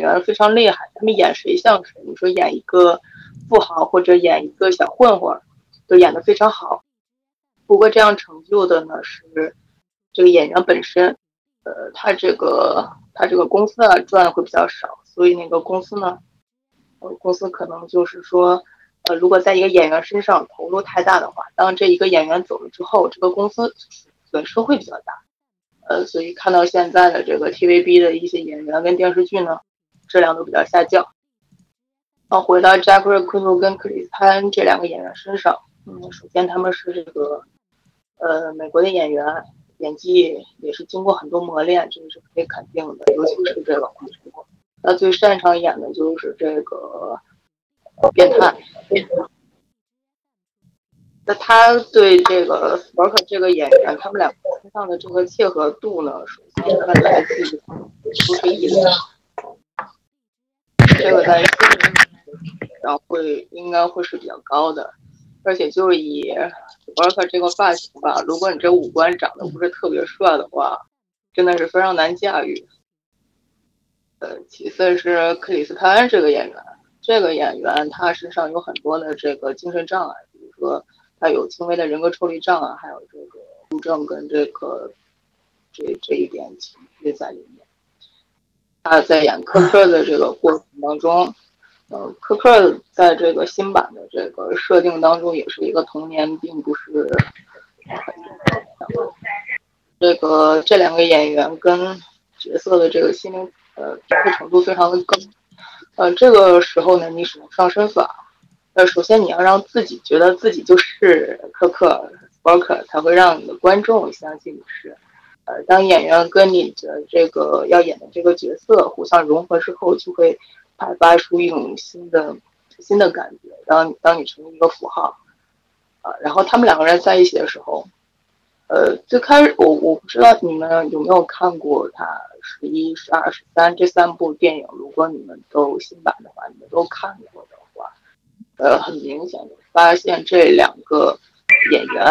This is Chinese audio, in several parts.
演员非常厉害，他们演谁像谁。你说演一个富豪或者演一个小混混，都演得非常好。不过这样成就的呢是这个演员本身，呃，他这个他这个公司啊赚的会比较少，所以那个公司呢，呃，公司可能就是说，呃，如果在一个演员身上投入太大的话，当这一个演员走了之后，这个公司损失会比较大。呃，所以看到现在的这个 TVB 的一些演员跟电视剧呢，质量都比较下降。啊，回到扎克瑞·库图跟克里斯·潘这两个演员身上，嗯，首先他们是这个，呃，美国的演员，演技也是经过很多磨练，这个是可以肯定的。尤其是这个，他最擅长演的就是这个变态。那他对这个斯波克这个演员，他们两个身上的这个契合度呢，首先它来自于不是一的，这个在心理上会应该会是比较高的，而且就以斯波克这个发型吧，如果你这五官长得不是特别帅的话，真的是非常难驾驭。呃，其次是克里斯潘这个演员，这个演员他身上有很多的这个精神障碍，比如说。他有轻微的人格抽离障碍，还有这个误症跟这个这这一点情绪在里面。他在演科克的这个过程当中，呃，科克在这个新版的这个设定当中也是一个童年并不是。这个这两个演员跟角色的这个心灵呃匹配程度非常的高。呃，这个时候呢，你使用上身法。呃，首先你要让自己觉得自己就是科克斯波克，才会让你的观众相信你是。呃，当演员跟你的这个要演的这个角色互相融合之后，就会派发出一种新的新的感觉。当当你成为一个符号，啊，然后他们两个人在一起的时候，呃，最开始我我不知道你们有没有看过他十一、十二、十三这三部电影，如果你们都新版的话，你们都看过的话。呃，很明显的发现，这两个演员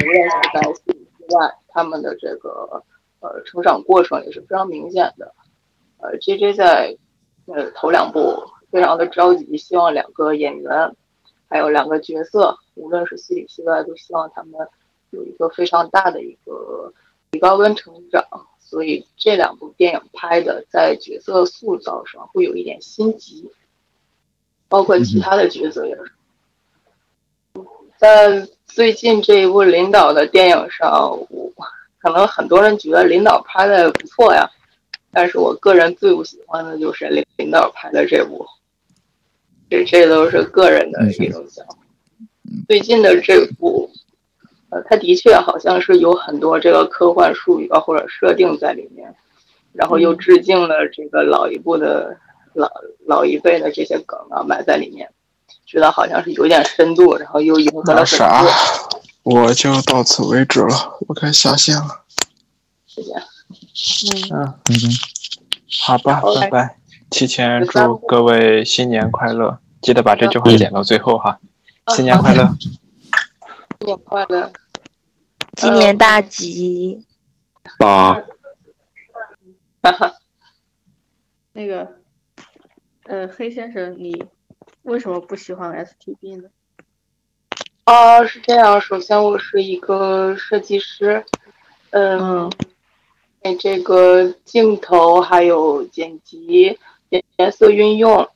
无论是在戏里之外，他们的这个呃成长过程也是非常明显的。呃，J J 在呃头两部非常的着急，希望两个演员还有两个角色，无论是戏里戏外，都希望他们有一个非常大的一个提高跟成长。所以这两部电影拍的在角色塑造上会有一点心急。包括其他的角色也是，在最近这一部领导的电影上，我可能很多人觉得领导拍的不错呀，但是我个人最不喜欢的就是领领导拍的这部，这这都是个人的一种想法。最近的这部，呃，他的确好像是有很多这个科幻术语啊或者设定在里面，然后又致敬了这个老一部的。老老一辈的这些梗啊埋在里面，觉得好像是有点深度，然后又迎合了啥？我就到此为止了，我该下线了。谢谢。嗯嗯，好吧，拜拜。提前祝各位新年快乐，记得把这句话剪到最后哈。新年快乐！新年快乐！今年大吉！八。哈哈。那个。呃，黑先生，你为什么不喜欢 STB 呢？啊，是这样。首先，我是一个设计师，嗯，哎，这个镜头还有剪辑、颜颜色运用，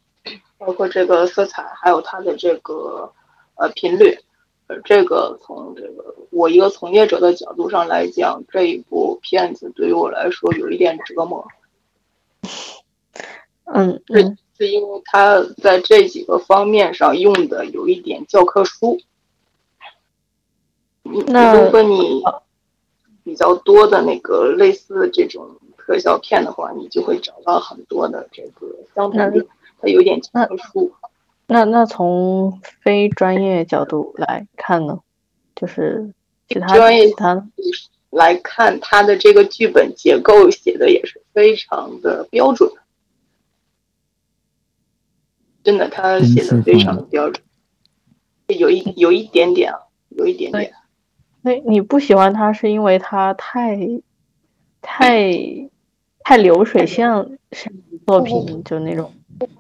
包括这个色彩，还有它的这个呃频率，呃，这个从这个我一个从业者的角度上来讲，这一部片子对于我来说有一点折磨。嗯嗯。是因为它在这几个方面上用的有一点教科书。那如果你比较多的那个类似这种特效片的话，你就会找到很多的这个相同的，它有点教科书。那那从非专业角度来看呢，就是其他专业他来看，他的这个剧本结构写的也是非常的标准。真的，他写的非常的标准，有一有一点点啊，有一点点。那你不喜欢他是因为他太太太流水线作品，就那种。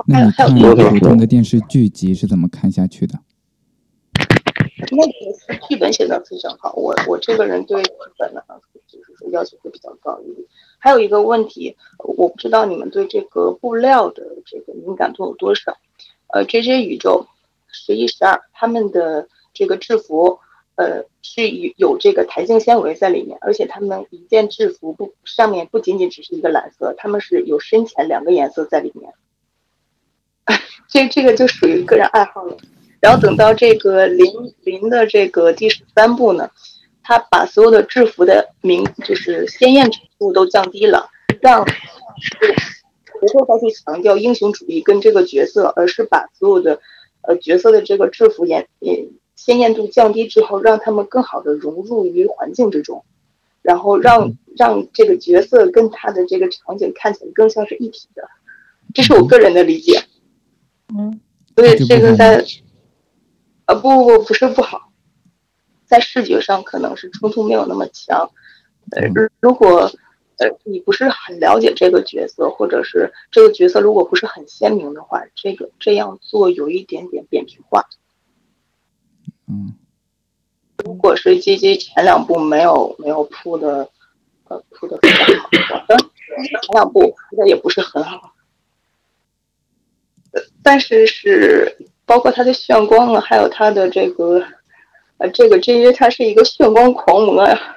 那你看普通的电视剧集是怎么看下去的？那个剧本写的非常好，我我这个人对剧本呢，就是说要求会比较高一点。还有一个问题，我不知道你们对这个布料的这个敏感度有多少？呃，J J 宇宙十一十二他们的这个制服，呃，是有有这个弹性纤维在里面，而且他们一件制服不上面不仅仅只是一个蓝色，他们是有深浅两个颜色在里面。这这个就属于个人爱好了。然后等到这个零零的这个第十三部呢，他把所有的制服的明就是鲜艳程度都降低了，让不会再去强调英雄主义跟这个角色，而是把所有的呃角色的这个制服颜鲜艳度降低之后，让他们更好的融入于环境之中，然后让让这个角色跟他的这个场景看起来更像是一体的，这是我个人的理解。嗯，所以这个在。啊不不不不是不好，在视觉上可能是冲突没有那么强，呃如果呃你不是很了解这个角色，或者是这个角色如果不是很鲜明的话，这个这样做有一点点扁平化。嗯，如果是鸡鸡前两部没有没有铺的，呃铺的非常好，但前两部铺的也不是很好，但是是。包括他的炫光啊，还有他的这个，呃，这个 J J 他是一个炫光狂魔呀，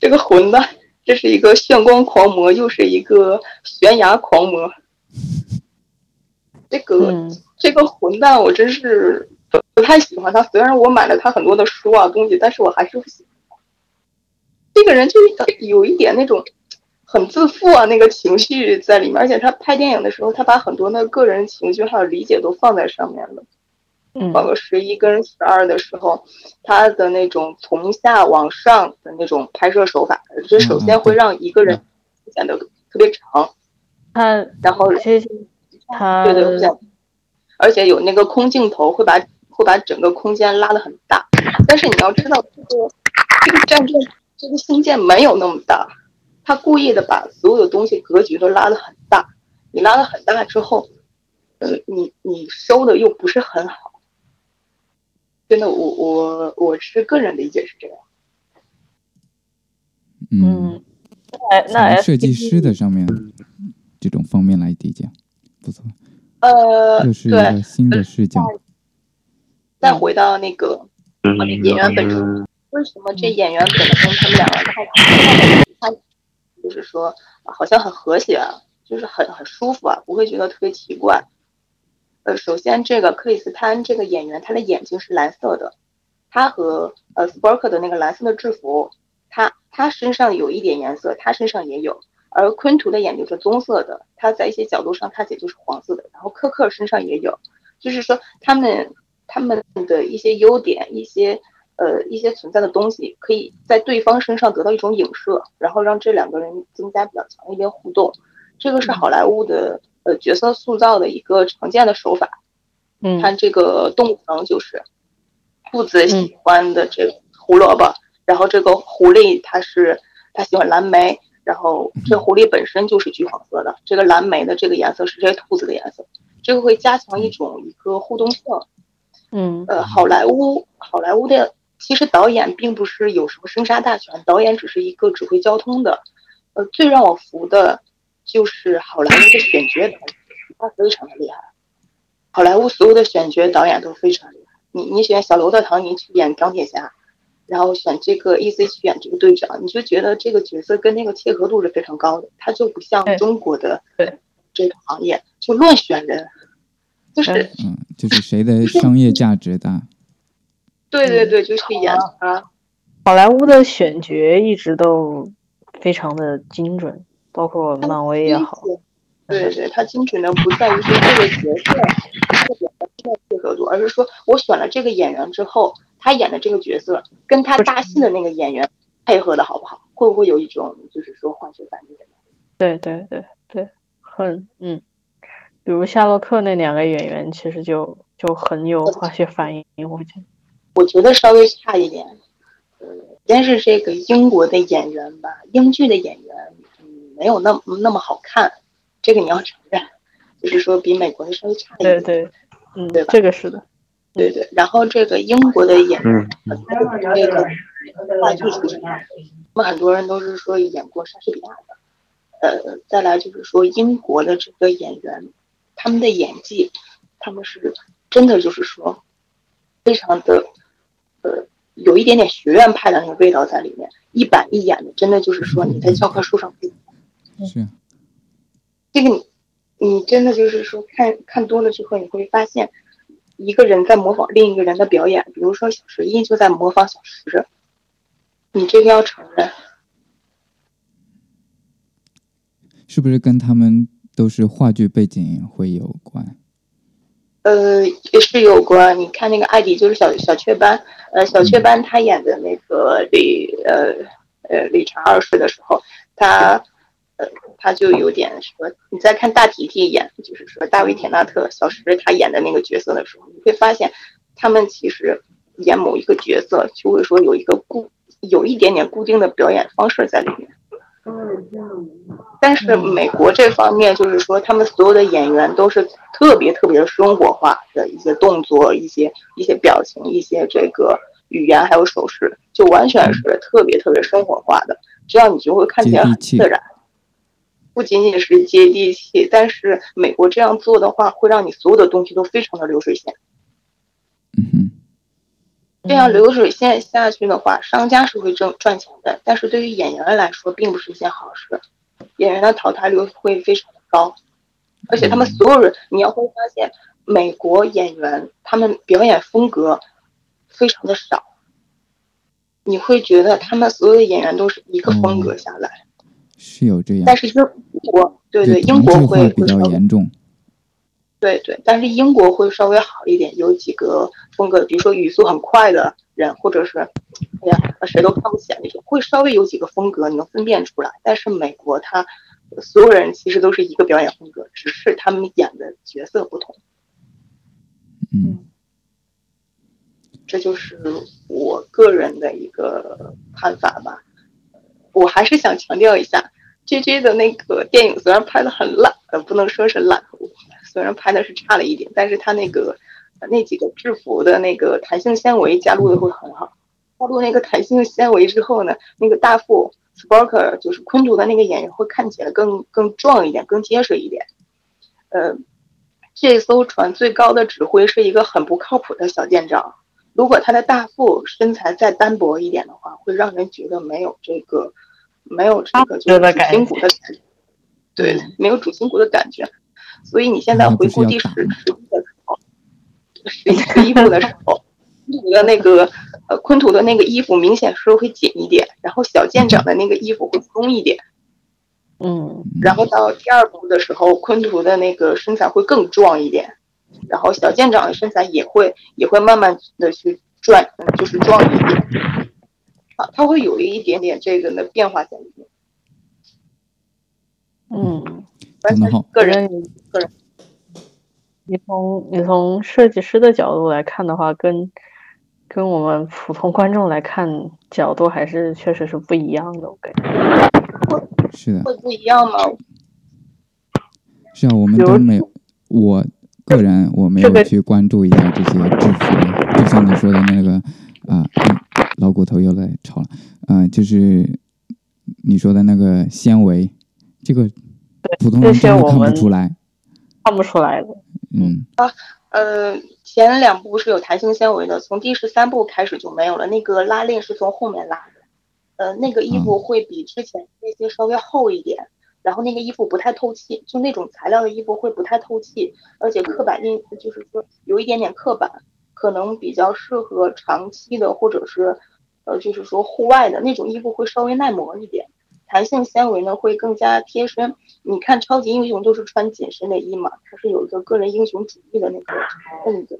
这个混蛋，这是一个炫光狂魔，又是一个悬崖狂魔，这个这个混蛋我真是不不太喜欢他。虽然我买了他很多的书啊东西，但是我还是不喜欢。这个人就有一点那种。很自负啊，那个情绪在里面，而且他拍电影的时候，他把很多的个人情绪还有理解都放在上面了。嗯，包括十一跟十二的时候，他的那种从下往上的那种拍摄手法，这首先会让一个人显得特别长。他然后他对对对，而且有那个空镜头，会把会把整个空间拉得很大。但是你要知道，这个这个战舰这个星舰没有那么大。他故意的把所有的东西格局都拉得很大，你拉得很大之后，呃，你你收的又不是很好，真的，我我我是个人理解是这样。嗯，那那设计师的上面这种方面来理解，不错。呃，又是一个新的视角。再回到那个演员本身，为什么这演员本身他们两个太？就是说，好像很和谐，啊就是很很舒服啊，不会觉得特别奇怪。呃，首先这个克里斯潘这个演员，他的眼睛是蓝色的，他和呃斯波克的那个蓝色的制服，他他身上有一点颜色，他身上也有。而昆图的眼睛是棕色的，他在一些角度上看起来就是黄色的。然后科克身上也有，就是说他们他们的一些优点，一些。呃，一些存在的东西可以在对方身上得到一种影射，然后让这两个人增加比较强的一点互动。这个是好莱坞的呃角色塑造的一个常见的手法。嗯，看这个动物城就是兔子喜欢的这个胡萝卜，然后这个狐狸它是它喜欢蓝莓，然后这狐狸本身就是橘黄色的，这个蓝莓的这个颜色是这兔子的颜色，这个会加强一种一个互动性。嗯，呃，好莱坞好莱坞的。其实导演并不是有什么生杀大权，导演只是一个指挥交通的。呃，最让我服的，就是好莱坞的选角导演，他非常的厉害。好莱坞所有的选角导演都非常厉害。你你选小罗伯特唐尼去演钢铁侠，然后选这个 E.C 去演这个队长，你就觉得这个角色跟那个契合度是非常高的。他就不像中国的这个行业就乱选人，就是嗯，就是谁的商业价值大。对对对，就是演啊！好莱坞的选角一直都非常的精准，包括漫威也好。对对，它精准的不在于说这个角色特别的配合度，而是说我选了这个演员之后，他演的这个角色跟他搭戏的那个演员配合的好不好？会不会有一种就是说化学反应？对对对对，很嗯，比如夏洛克那两个演员，其实就就很有化学反应，我觉得。我觉得稍微差一点，呃，先是这个英国的演员吧，英剧的演员，嗯，没有那么那么好看，这个你要承认，就是说比美国的稍微差一点。对对，嗯，对吧这个是的。对对，然后这个英国的演员，嗯这个话剧出身，那么很多人都是说演过莎士比亚的。呃，再来就是说英国的这个演员，他们的演技，他们是真的就是说，非常的，呃，有一点点学院派的那个味道在里面，一板一眼的，真的就是说你在教科书上不是。啊，这个你，你真的就是说看看多了之后，你会发现，一个人在模仿另一个人的表演，比如说小石一就在模仿小石，你这个要承认，是不是跟他们都是话剧背景会有关？呃，也是有关。你看那个艾迪就是小小雀斑，呃，小雀斑他演的那个理呃呃理查二世的时候，他呃他就有点说，你再看大提提演，就是说大卫田纳特小时他演的那个角色的时候，你会发现他们其实演某一个角色就会说有一个固有一点点固定的表演方式在里面。但是美国这方面就是说，他们所有的演员都是特别特别生活化的一些动作、一些一些表情、一些这个语言还有手势，就完全是特别特别生活化的，这样你就会看起来很自然。不仅仅是接地气，但是美国这样做的话，会让你所有的东西都非常的流水线。这样流水线下去的话，商家是会挣赚钱的，但是对于演员来说，并不是一件好事。演员的淘汰率会非常的高，而且他们所有人，你要会发现，美国演员他们表演风格非常的少，你会觉得他们所有的演员都是一个风格下来，是有这样，但是英国对对，英国同质化比较严重。对对，但是英国会稍微好一点，有几个风格，比如说语速很快的人，或者是，哎呀，谁都看不起来那种，会稍微有几个风格你能分辨出来。但是美国它所有人其实都是一个表演风格，只是他们演的角色不同。嗯这就是我个人的一个看法吧。我还是想强调一下，J J 的那个电影虽然拍的很烂，呃，不能说是烂，虽然拍的是差了一点，但是他那个呃那几个制服的那个弹性纤维加入的会很好。加入那个弹性纤维之后呢，那个大副 Sparker 就是昆图的那个演员会看起来更更壮一点，更结实一点。呃，这艘船最高的指挥是一个很不靠谱的小舰长。如果他的大副身材再单薄一点的话，会让人觉得没有这个没有这个就是主心骨的感觉，对，没有主心骨的感觉。所以你现在回顾第十十一的时候，十一十一部的时候，昆图的那个呃昆图的那个衣服明显是会紧一点，然后小舰长的那个衣服会松一点。嗯，然后到第二部的时候，昆图的那个身材会更壮一点，然后小舰长的身材也会也会慢慢的去转，嗯就是壮一点。啊，它会有一点点这个的变化在里面。嗯，完全是个个人人个人。你从你从设计师的角度来看的话，跟跟我们普通观众来看角度还是确实是不一样的。我感觉，是的，会不一样吗？是啊，我们都没有，我个人我没有去关注一下这些制服，就像你说的那个啊、嗯老骨头又来吵了，嗯、就是你说的那个纤维，这个普通人这些真的看不我们出来，看不出来的。嗯啊呃，前两部是有弹性纤维的，从第十三部开始就没有了。那个拉链是从后面拉的，呃，那个衣服会比之前那些稍微厚一点，然后那个衣服不太透气，就那种材料的衣服会不太透气，而且刻板印就是说有一点点刻板，可能比较适合长期的或者是呃就是说户外的那种衣服会稍微耐磨一点。弹性纤维呢会更加贴身。你看超级英雄都是穿紧身内衣嘛，它是有一个个人英雄主义的那个那个，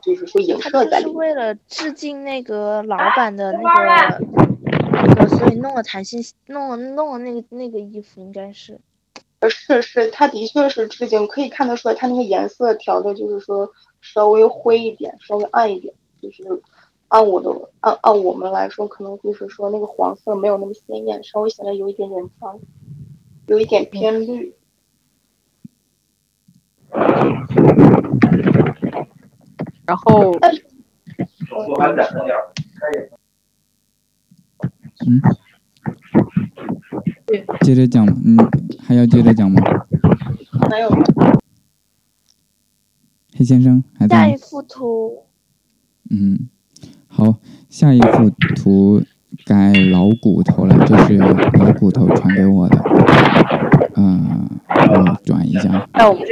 就是说影射在里面。为了致敬那个老板的那个那个，所以弄了弹性，弄了弄了那个那个衣服，应该是。呃，是是，它的确是致敬，可以看得出来，它那个颜色调的就是说稍微灰一点，稍微暗一点，就是按我的按按我们来说，可能就是说那个黄色没有那么鲜艳，稍微显得有一点点脏。有一点偏绿。然后嗯，接着讲，嗯，还要接着讲吗？还有黑先生还在？下一幅图，嗯，好，下一幅图改老骨头了，这是老骨头传给我的，嗯、我转一下。那我们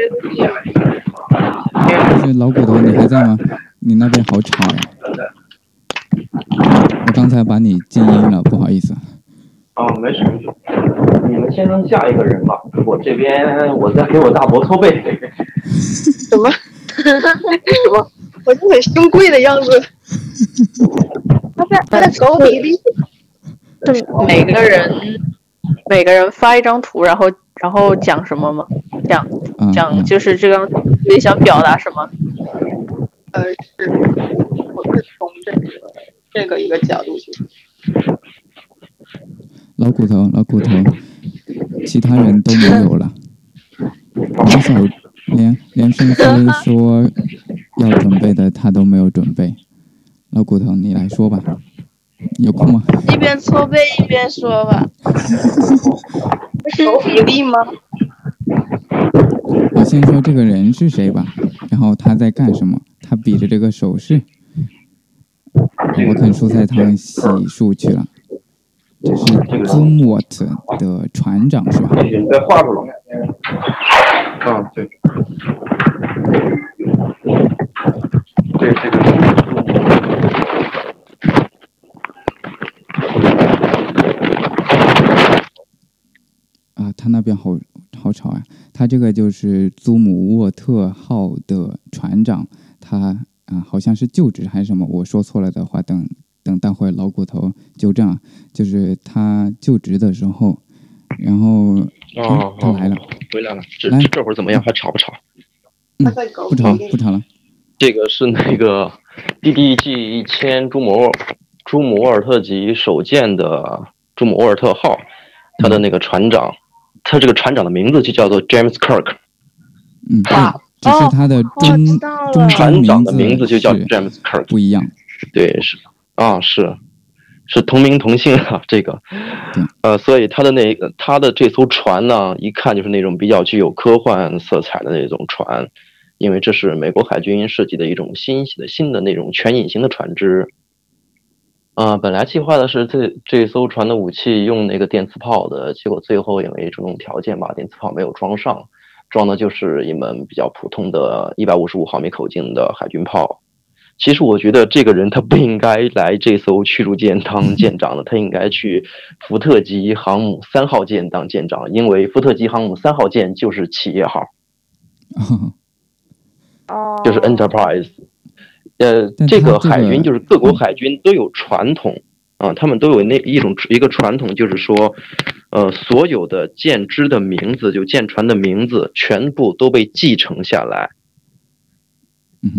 这老骨头，你还在吗？你那边好吵呀！我刚才把你静音了，不好意思。啊，没事没事，你们先让下一个人吧，我这边我在给我大伯搓背。什么？什么？我就很凶贵的样子。他在他在狗比例。是每个人每个人发一张图，然后然后讲什么吗？讲讲就是这张图你想表达什么？呃，是，我是从这个这个一个角度去。老骨头，老骨头，其他人都没有了。连小连连圣飞说要准备的他都没有准备。老骨头，你来说吧，有空吗？一边搓背一边说吧。搞比例吗？我先说这个人是谁吧，然后他在干什么？他比着这个手势。我啃蔬菜汤洗漱去了。这是 Zoomwort 的船长是吧？你再画出来。啊，对。对，这个是啊，他那边好好吵啊！他这个就是祖姆沃特号的船长，他啊好像是就职还是什么，我说错了的话，等等待会老骨头纠正啊。就是他就职的时候，然后哦他来了，回来了，这来这会儿怎么样？还吵不吵？嗯不吵不。吵了。这个是那个 DDG 一千朱姆沃朱姆沃尔特级首舰的朱姆沃尔特号，他的那个船长，他这个船长的名字就叫做 James Kirk，嗯，对哇，只是他的我中船长的名名字就叫 James Kirk，不一样。对，是啊，是是同名同姓啊，这个，呃，所以他的那个他的这艘船呢，一看就是那种比较具有科幻色彩的那种船，因为这是美国海军设计的一种新的新的那种全隐形的船只。啊、本来计划的是这这艘船的武器用那个电磁炮的，结果最后因为种种条件吧，电磁炮没有装上，装的就是一门比较普通的155毫米口径的海军炮。其实我觉得这个人他不应该来这艘驱逐舰当舰长的，他应该去福特级航母三号舰当舰长，因为福特级航母三号舰就是企业号，哦，就是 Enterprise。呃，这个个海军就是各国海军都有传统啊，他们都有那一种一个传统，就是说，呃，所有的舰只的名字，就舰船的名字，全部都被继承下来。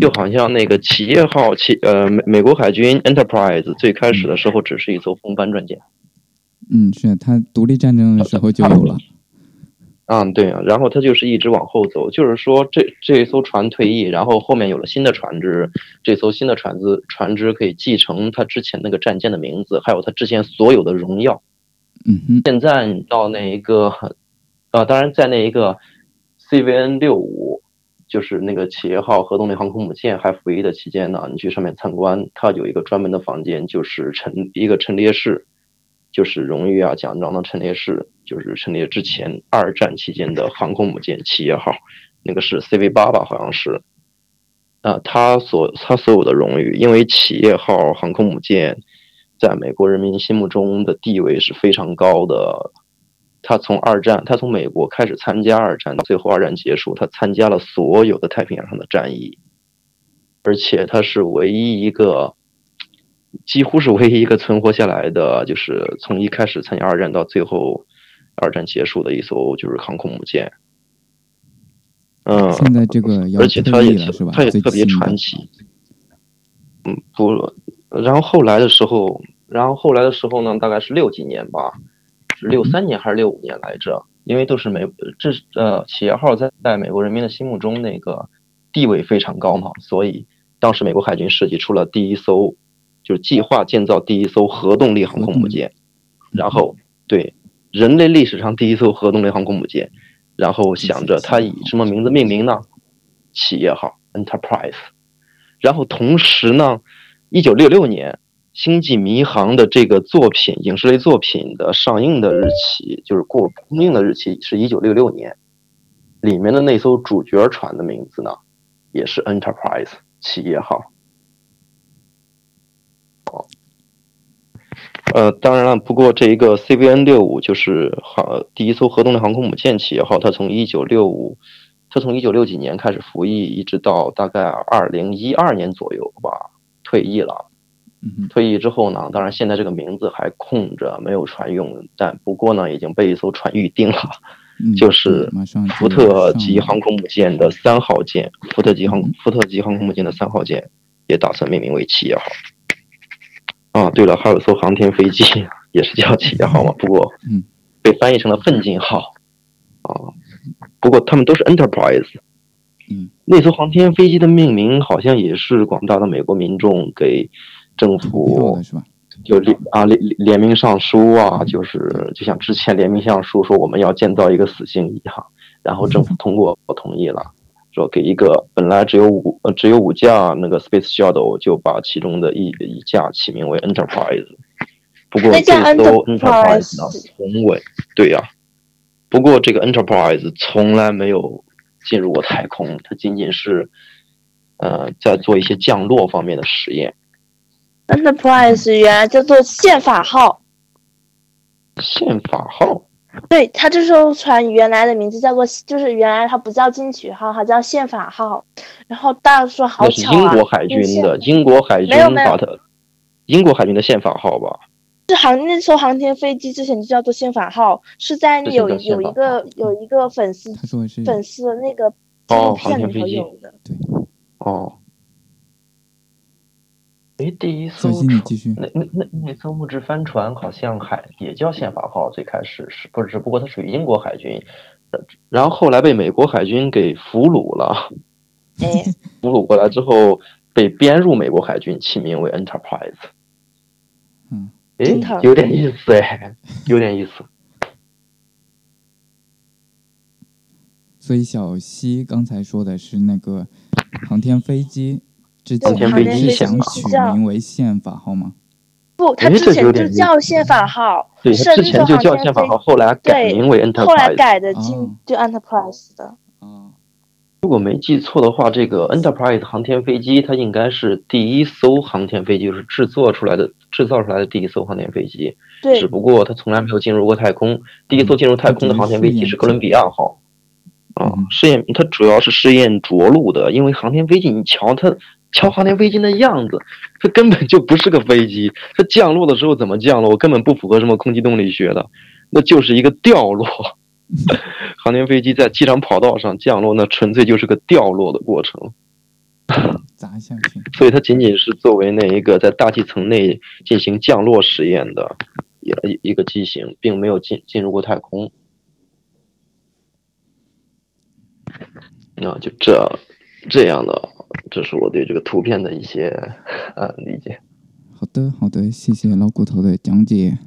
就好像那个企业号企呃美美国海军 Enterprise 最开始的时候只是一艘风帆战舰，嗯，是他独立战争的时候就有了。啊对啊，然后它就是一直往后走，就是说这这艘船退役，然后后面有了新的船只，这艘新的船只船只可以继承它之前那个战舰的名字，还有它之前所有的荣耀。嗯哼，现在你到那一个，呃，当然在那一个 CVN 六五，就是那个企业号核动力航空母舰还服役的期间呢，你去上面参观，它有一个专门的房间，就是陈一个陈列室，就是荣誉啊奖章的陈列室，就是陈列之前二战期间的航空母舰企业号，那个是 CV 八吧，好像是。啊，它所它所有的荣誉，因为企业号航空母舰在美国人民心目中的地位是非常高的。他从二战，他从美国开始参加二战，到最后二战结束，他参加了所有的太平洋上的战役，而且他是唯一一个，几乎是唯一一个存活下来的，就是从一开始参加二战到最后二战结束的一艘就是航空母舰。嗯，现在这个而且它也役了是吧？最他也特别传奇。嗯，不，然后后来的时候，然后后来的时候呢，大概是六几年吧，是六三年还是六五年来着？因为都是美这呃企业号在在美国人民的心目中那个地位非常高嘛，所以当时美国海军设计出了第一艘，就是计划建造第一艘核动力航空母舰，然后对人类历史上第一艘核动力航空母舰，然后想着它以什么名字命名呢？企业号 Enterprise，然后同时呢，一九六六年。星际迷航的这个作品，影视类作品的上映的日期就是过公映的日期是一九六六年，里面的那艘主角船的名字呢，也是 Enterprise 企业号。呃，当然了，不过这一个 CVN 六五就是航第一艘核动力航空母舰企业号，它从一九六五，它从一九六几年开始服役，一直到大概二零一二年左右吧，退役了。退役之后呢，当然现在这个名字还空着，没有船用。但不过呢，已经被一艘船预定了，就是福特级航空母舰的三号舰。福特级航福特级航空母舰的三号舰也打算命名为企业号。啊，对了，还有艘航天飞机 也是叫企业号嘛，不过被翻译成了奋进号。啊，不过他们都是 Enterprise。嗯，那艘航天飞机的命名好像也是广大的美国民众给。政府就联啊联联名上书啊，就是就像之前联名上书说我们要建造一个死星一样，然后政府通过我同意了，说给一个本来只有五呃只有五架那个 Space Shuttle 就把其中的一一架起名为 Enterprise，不过这艘 Enterprise 呢宏伟对呀，不过这个 Enterprise 从来没有进入过太空，它仅仅是呃在做一些降落方面的实验。Enterprise 原来叫做宪法号，宪法号，对，他这艘船原来的名字叫做，就是原来它不叫进取号，它叫宪法号。然后大家说好巧啊，英国海军的，英国海军把它，英国海军的宪法号吧？是航那艘航天飞机之前就叫做宪法号，是在有有一个有一个粉丝粉丝的那个哦，片里头有的，对，哦。哎，第一艘那那那那艘木质帆船好像海也叫宪法号，最开始是不是？只不过它属于英国海军，然后后来被美国海军给俘虏了。哎，俘虏过来之后被编入美国海军，起名为 Enterprise。嗯，哎，有点意思哎，有点意思。所以小西刚才说的是那个航天飞机。航天飞机想取名为宪法号吗？不，它之前就叫宪法号。对，它之前就叫宪法号，后来改名为 Enterprise。后来改的进就 Enterprise 的。啊，如果没记错的话，这个 Enterprise 航天飞机它应该是第一艘航天飞机，就是制作出来的、制造出来的第一艘航天飞机。对。只不过它从来没有进入过太空。第一艘进入太空的航天飞机是哥伦比亚号。啊，试验它主要是试验着陆的，因为航天飞机你瞧它。瞧航天飞机的样子，它根本就不是个飞机。它降落的时候怎么降落？根本不符合什么空气动力学的，那就是一个掉落。航天飞机在机场跑道上降落，那纯粹就是个掉落的过程。砸下去。所以它仅仅是作为那一个在大气层内进行降落实验的一一个机型，并没有进进入过太空。那就这这样的。这是我对这个图片的一些呃理解。好的，好的，谢谢老骨头的讲解。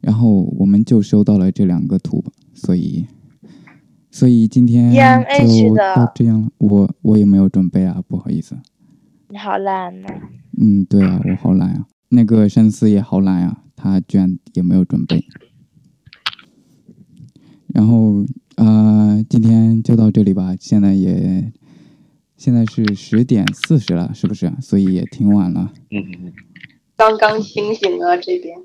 然后我们就收到了这两个图，所以所以今天就到这样了。我我也没有准备啊，不好意思。你好懒呐。嗯，对啊，我好懒啊。那个深思也好懒啊，他居然也没有准备。然后啊，今天就到这里吧。现在也。现在是十点四十了，是不是？所以也挺晚了。嗯刚刚清醒啊，这边。